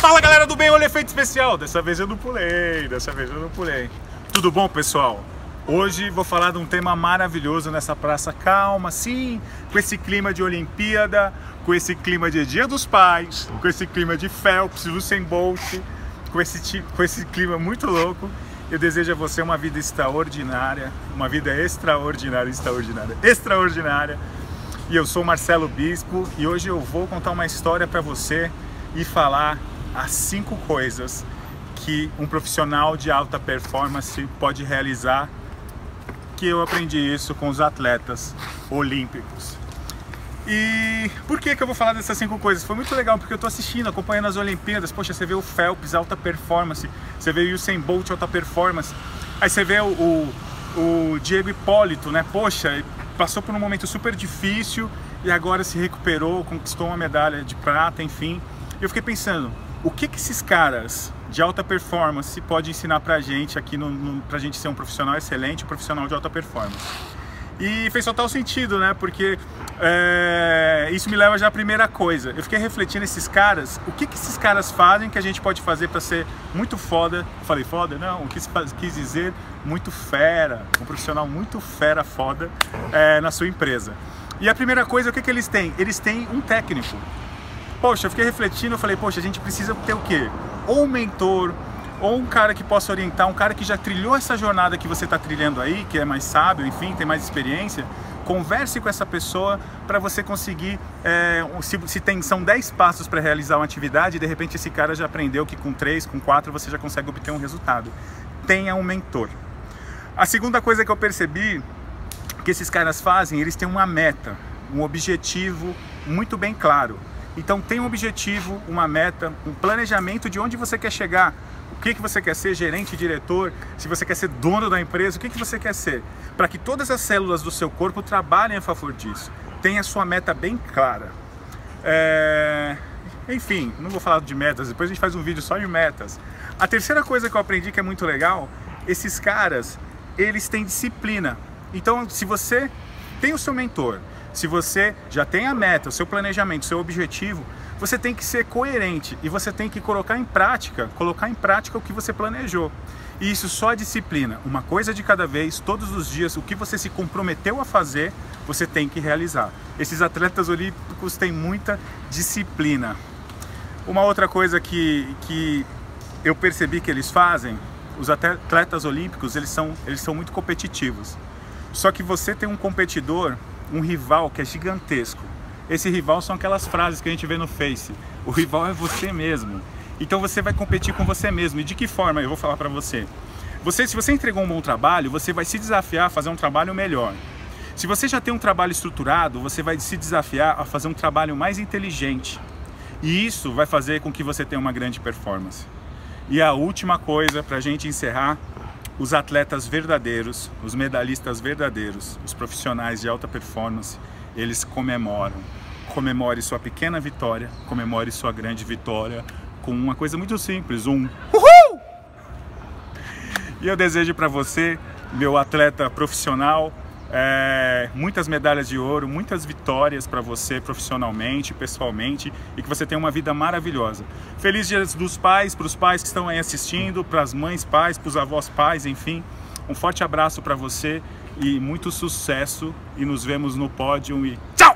Fala galera do bem, olha efeito especial. Dessa vez eu não pulei, dessa vez eu não pulei. Tudo bom, pessoal? Hoje vou falar de um tema maravilhoso nessa praça calma, sim, com esse clima de Olimpíada, com esse clima de Dia dos Pais, com esse clima de Phelps, Usain Bolt, com esse, com esse clima muito louco. Eu desejo a você uma vida extraordinária, uma vida extraordinária, extraordinária, extraordinária. E eu sou Marcelo Bispo e hoje eu vou contar uma história para você e falar as cinco coisas que um profissional de alta performance pode realizar que eu aprendi isso com os atletas olímpicos. E por que, que eu vou falar dessas cinco coisas? Foi muito legal porque eu estou assistindo, acompanhando as Olimpíadas. Poxa, você vê o Phelps, alta performance, você vê o Usain Bolt, alta performance. Aí você vê o, o, o Diego Hipólito, né? Poxa, passou por um momento super difícil e agora se recuperou, conquistou uma medalha de prata, enfim. Eu fiquei pensando, o que, que esses caras de alta performance pode ensinar pra gente aqui, no, no, pra gente ser um profissional excelente, um profissional de alta performance. E fez total sentido, né? Porque é, isso me leva já à primeira coisa. Eu fiquei refletindo esses caras, o que, que esses caras fazem que a gente pode fazer para ser muito foda. Falei foda? Não, o que quis dizer muito fera, um profissional muito fera, foda é, na sua empresa. E a primeira coisa, o que, que eles têm? Eles têm um técnico. Poxa, eu fiquei refletindo, eu falei, poxa, a gente precisa ter o quê? Ou um mentor, ou um cara que possa orientar, um cara que já trilhou essa jornada que você está trilhando aí, que é mais sábio, enfim, tem mais experiência. Converse com essa pessoa para você conseguir. É, se, se, tem, são 10 passos para realizar uma atividade, de repente esse cara já aprendeu que com 3, com 4 você já consegue obter um resultado. Tenha um mentor. A segunda coisa que eu percebi que esses caras fazem, eles têm uma meta, um objetivo muito bem claro. Então tem um objetivo, uma meta, um planejamento de onde você quer chegar. O que, que você quer ser, gerente, diretor, se você quer ser dono da empresa, o que, que você quer ser? Para que todas as células do seu corpo trabalhem a favor disso. Tenha sua meta bem clara. É... Enfim, não vou falar de metas, depois a gente faz um vídeo só de metas. A terceira coisa que eu aprendi que é muito legal, esses caras, eles têm disciplina. Então, se você tem o seu mentor, se você já tem a meta, o seu planejamento, o seu objetivo, você tem que ser coerente e você tem que colocar em prática, colocar em prática o que você planejou. E isso só a disciplina, uma coisa de cada vez, todos os dias, o que você se comprometeu a fazer, você tem que realizar. Esses atletas olímpicos têm muita disciplina. Uma outra coisa que, que eu percebi que eles fazem, os atletas olímpicos, eles são, eles são muito competitivos. Só que você tem um competidor um rival que é gigantesco. Esse rival são aquelas frases que a gente vê no Face. O rival é você mesmo. Então você vai competir com você mesmo. E de que forma? Eu vou falar para você. Você, se você entregou um bom trabalho, você vai se desafiar a fazer um trabalho melhor. Se você já tem um trabalho estruturado, você vai se desafiar a fazer um trabalho mais inteligente. E isso vai fazer com que você tenha uma grande performance. E a última coisa para a gente encerrar os atletas verdadeiros, os medalhistas verdadeiros, os profissionais de alta performance, eles comemoram. Comemore sua pequena vitória, comemore sua grande vitória com uma coisa muito simples, um Uhul! E eu desejo para você, meu atleta profissional, é, muitas medalhas de ouro, muitas vitórias para você profissionalmente, pessoalmente e que você tenha uma vida maravilhosa. Feliz Dia dos Pais para os pais que estão aí assistindo, para as mães pais, para os avós pais, enfim. Um forte abraço para você e muito sucesso e nos vemos no pódio e tchau!